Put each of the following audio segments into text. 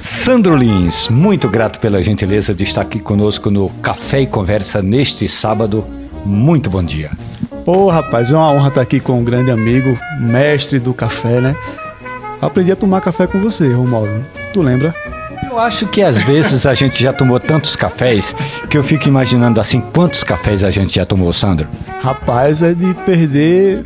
Sandro Lins, muito grato pela gentileza de estar aqui conosco no Café e Conversa neste sábado. Muito bom dia. Ô rapaz, é uma honra estar aqui com um grande amigo, mestre do café, né? Aprendi a tomar café com você, Romualdo. Tu lembra? Eu acho que às vezes a gente já tomou tantos cafés que eu fico imaginando assim, quantos cafés a gente já tomou, Sandro? Rapaz, é de perder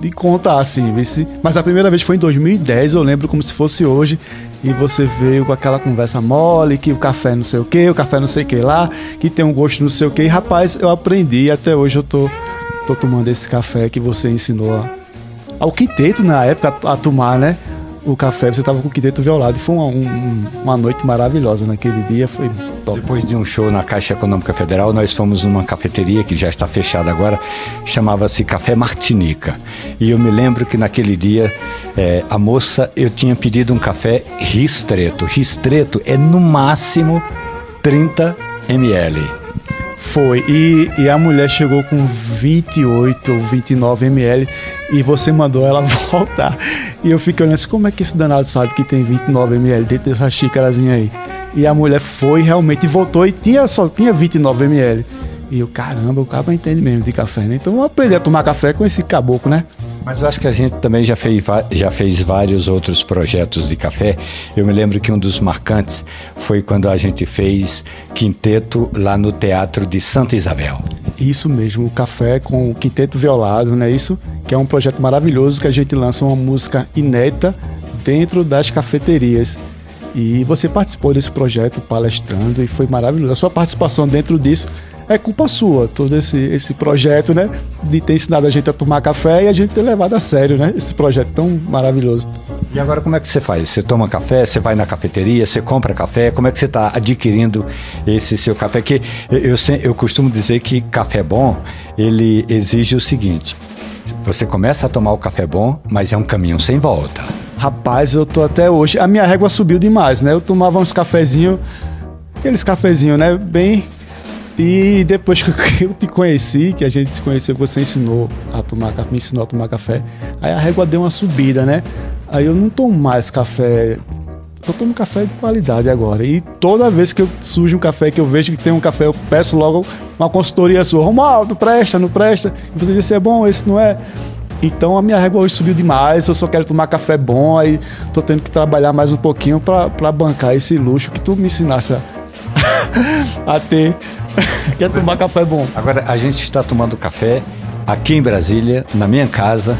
de contar, assim. Mas a primeira vez foi em 2010, eu lembro como se fosse hoje. E você veio com aquela conversa mole, que o café não sei o que, o café não sei o que lá, que tem um gosto não sei o que. E rapaz, eu aprendi até hoje eu tô, tô tomando esse café que você ensinou ao quinteto na época a tomar, né? O café, você estava com o quinteto violado. Foi uma, um, uma noite maravilhosa naquele dia, foi top. Depois de um show na Caixa Econômica Federal, nós fomos numa cafeteria que já está fechada agora, chamava-se Café Martinica. E eu me lembro que naquele dia é, a moça, eu tinha pedido um café ristreto. Ristreto é no máximo 30 ml. Foi. E, e a mulher chegou com 28 ou 29 ml e você mandou ela voltar. E eu fiquei olhando assim, como é que esse danado sabe que tem 29 ml dentro dessa xícarazinha aí? E a mulher foi realmente voltou e tinha só tinha 29 ml. E eu, caramba, o cara entende mesmo de café, né? Então vamos aprender a tomar café com esse caboclo, né? Mas eu acho que a gente também já fez, já fez vários outros projetos de café. Eu me lembro que um dos marcantes foi quando a gente fez quinteto lá no Teatro de Santa Isabel. Isso mesmo, o café com o quinteto violado, não é isso? Que é um projeto maravilhoso que a gente lança uma música inédita dentro das cafeterias. E você participou desse projeto palestrando e foi maravilhoso. A sua participação dentro disso é culpa sua, todo esse, esse projeto, né? De ter ensinado a gente a tomar café e a gente ter levado a sério, né? Esse projeto tão maravilhoso. E agora como é que você faz? Você toma café, você vai na cafeteria, você compra café, como é que você está adquirindo esse seu café? Que eu, eu, eu costumo dizer que café bom, ele exige o seguinte, você começa a tomar o café bom, mas é um caminho sem volta. Rapaz, eu tô até hoje. A minha régua subiu demais, né? Eu tomava uns cafezinhos, aqueles cafezinhos, né? Bem e depois que eu te conheci, que a gente se conheceu, você ensinou a tomar café, me ensinou a tomar café, aí a régua deu uma subida, né? Aí eu não tomo mais café, só tomo café de qualidade agora. E toda vez que eu sujo um café, que eu vejo que tem um café, eu peço logo uma consultoria sua. Romualdo, presta, não presta? E você disse, é bom, esse não é? Então a minha régua hoje subiu demais, eu só quero tomar café bom, aí tô tendo que trabalhar mais um pouquinho para bancar esse luxo que tu me ensinasse a, a ter. Quer tomar café bom. Agora, a gente está tomando café aqui em Brasília, na minha casa,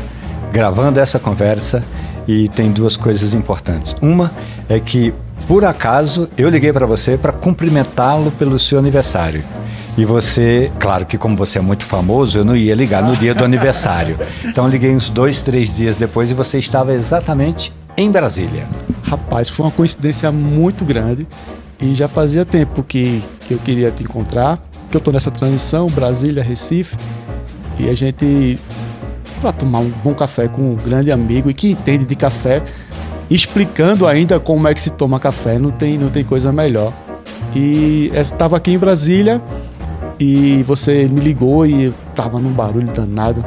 gravando essa conversa e tem duas coisas importantes. Uma é que, por acaso, eu liguei para você para cumprimentá-lo pelo seu aniversário. E você, claro que como você é muito famoso, eu não ia ligar no dia do aniversário. Então liguei uns dois, três dias depois e você estava exatamente em Brasília. Rapaz, foi uma coincidência muito grande. E já fazia tempo que, que eu queria te encontrar, que eu estou nessa transição, Brasília, Recife, e a gente, para tomar um bom café com um grande amigo e que entende de café, explicando ainda como é que se toma café, não tem, não tem coisa melhor. E estava aqui em Brasília e você me ligou e eu estava num barulho danado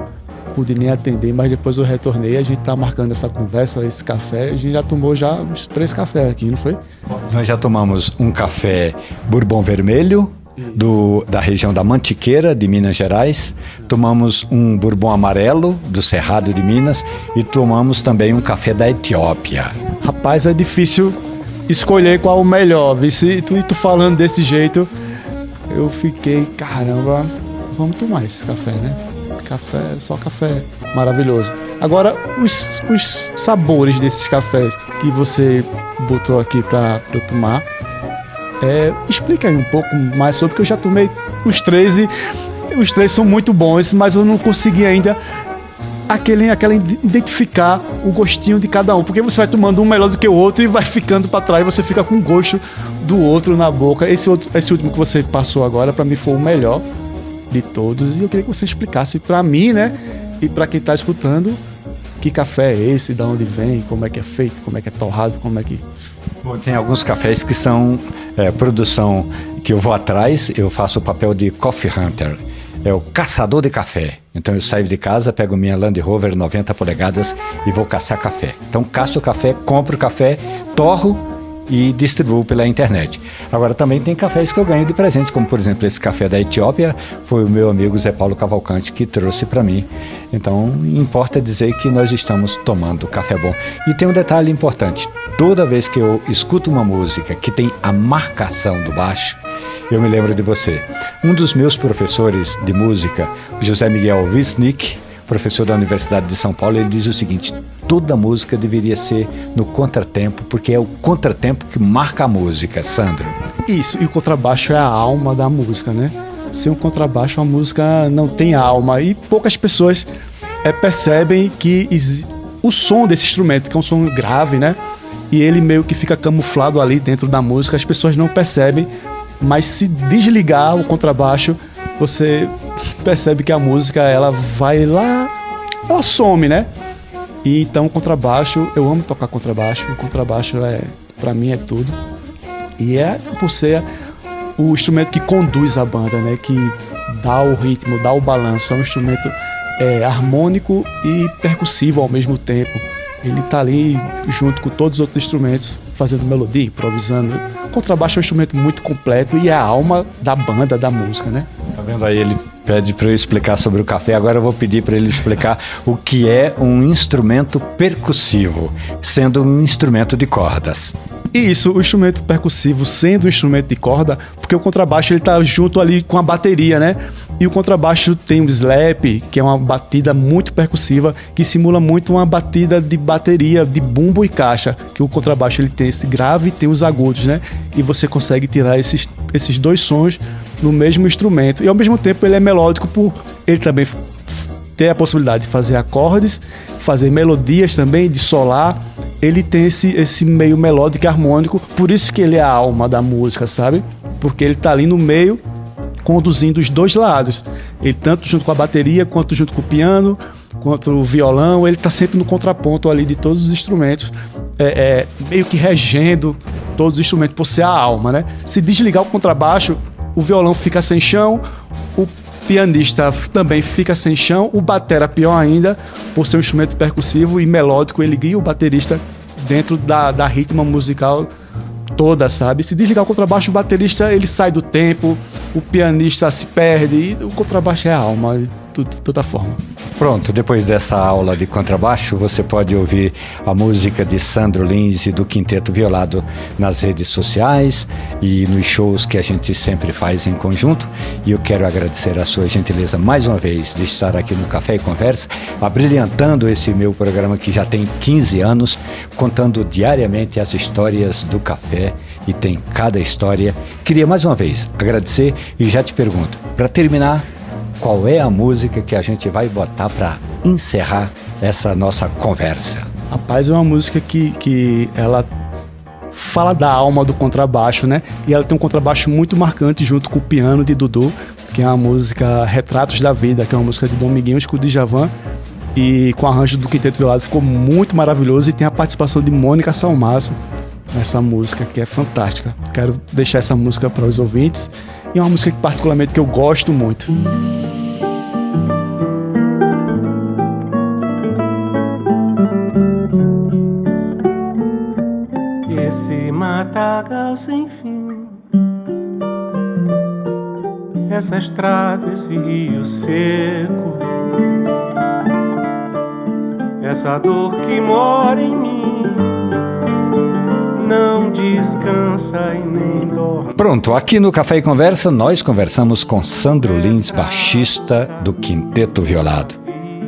pude nem atender, mas depois eu retornei. A gente tá marcando essa conversa, esse café. A gente já tomou já uns três cafés aqui, não foi? Nós já tomamos um café Bourbon Vermelho, do, da região da Mantiqueira, de Minas Gerais. Tomamos um bourbon amarelo, do Cerrado de Minas. E tomamos também um café da Etiópia. Rapaz, é difícil escolher qual o melhor. E tu, tu falando desse jeito, eu fiquei, caramba, vamos tomar esse café, né? Café, só café maravilhoso. Agora, os, os sabores desses cafés que você botou aqui para eu tomar, é, explica aí um pouco mais sobre, porque eu já tomei os três e os três são muito bons, mas eu não consegui ainda aquele, aquela identificar o gostinho de cada um, porque você vai tomando um melhor do que o outro e vai ficando para trás, você fica com gosto do outro na boca. Esse, outro, esse último que você passou agora, para mim foi o melhor de todos. E eu queria que você explicasse para mim, né? E para quem está escutando, que café é esse, de onde vem, como é que é feito, como é que é torrado, como é que. Bom, tem alguns cafés que são é, produção que eu vou atrás, eu faço o papel de coffee hunter. é o caçador de café. Então eu saio de casa, pego minha Land Rover 90 polegadas e vou caçar café. Então caço o café, compro o café, torro e distribuo pela internet. Agora também tem cafés que eu ganho de presente, como por exemplo esse café da Etiópia, foi o meu amigo Zé Paulo Cavalcante que trouxe para mim. Então importa dizer que nós estamos tomando café bom. E tem um detalhe importante: toda vez que eu escuto uma música que tem a marcação do baixo, eu me lembro de você. Um dos meus professores de música, José Miguel Wisnik, professor da Universidade de São Paulo, ele diz o seguinte: toda música deveria ser no contratempo, porque é o contratempo que marca a música, Sandro. Isso, e o contrabaixo é a alma da música, né? Sem o contrabaixo a música não tem alma e poucas pessoas é, percebem que o som desse instrumento, que é um som grave, né? E ele meio que fica camuflado ali dentro da música, as pessoas não percebem, mas se desligar o contrabaixo, você percebe que a música ela vai lá, ela some, né? E então contrabaixo, eu amo tocar contrabaixo. O contrabaixo é para mim é tudo. E é por ser o instrumento que conduz a banda, né? Que dá o ritmo, dá o balanço. É um instrumento é, harmônico e percussivo ao mesmo tempo. Ele tá ali junto com todos os outros instrumentos, fazendo melodia, improvisando. O contrabaixo é um instrumento muito completo e é a alma da banda, da música, né? Tá vendo aí ele pede para eu explicar sobre o café. Agora eu vou pedir para ele explicar o que é um instrumento percussivo, sendo um instrumento de cordas. Isso, o instrumento percussivo sendo um instrumento de corda, porque o contrabaixo ele tá junto ali com a bateria, né? E o contrabaixo tem o slap, que é uma batida muito percussiva, que simula muito uma batida de bateria, de bumbo e caixa, que o contrabaixo ele tem esse grave e tem os agudos, né? E você consegue tirar esses, esses dois sons no mesmo instrumento. E ao mesmo tempo ele é melódico por ele também ter a possibilidade de fazer acordes, fazer melodias também, de solar. Ele tem esse, esse meio melódico e harmônico, por isso que ele é a alma da música, sabe? Porque ele tá ali no meio, conduzindo os dois lados. Ele tanto junto com a bateria, quanto junto com o piano, quanto o violão, ele tá sempre no contraponto ali de todos os instrumentos, é, é, meio que regendo todos os instrumentos, por ser a alma, né? Se desligar o contrabaixo, o violão fica sem chão, o pianista também fica sem chão, o batera pior ainda, por ser um instrumento percussivo e melódico, ele guia o baterista dentro da, da ritmo musical toda, sabe? Se desligar o contrabaixo, o baterista ele sai do tempo, o pianista se perde, e o contrabaixo é a alma de toda forma. Pronto, depois dessa aula de contrabaixo, você pode ouvir a música de Sandro Lins e do Quinteto Violado nas redes sociais e nos shows que a gente sempre faz em conjunto. E eu quero agradecer a sua gentileza mais uma vez de estar aqui no Café e Conversa, abrilhantando esse meu programa que já tem 15 anos, contando diariamente as histórias do café e tem cada história. Queria mais uma vez agradecer e já te pergunto, para terminar, qual é a música que a gente vai botar para encerrar essa nossa conversa? Rapaz, é uma música que, que ela fala da alma do contrabaixo, né? E ela tem um contrabaixo muito marcante junto com o piano de Dudu, que é a música Retratos da Vida, que é uma música de Dominguinhos com o Djavan. E com o arranjo do Quinteto Violado ficou muito maravilhoso e tem a participação de Mônica Salmaço nessa música que é fantástica. Quero deixar essa música para os ouvintes e é uma música que particularmente que eu gosto muito. Matagal sem fim Essa estrada, esse rio seco Essa dor que mora em mim não descansa e nem dorme. Pronto, aqui no Café e Conversa nós conversamos com Sandro Lins, baixista do Quinteto Violado.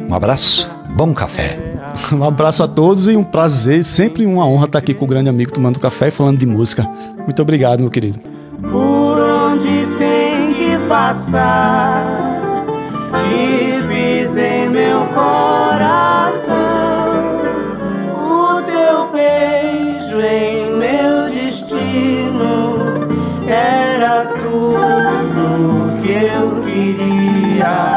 Um abraço, bom café. Um abraço a todos e um prazer, sempre uma honra estar aqui com o grande amigo tomando café e falando de música. Muito obrigado, meu querido. Por onde tem que passar e pis meu coração o teu beijo em meu destino era tudo que eu queria.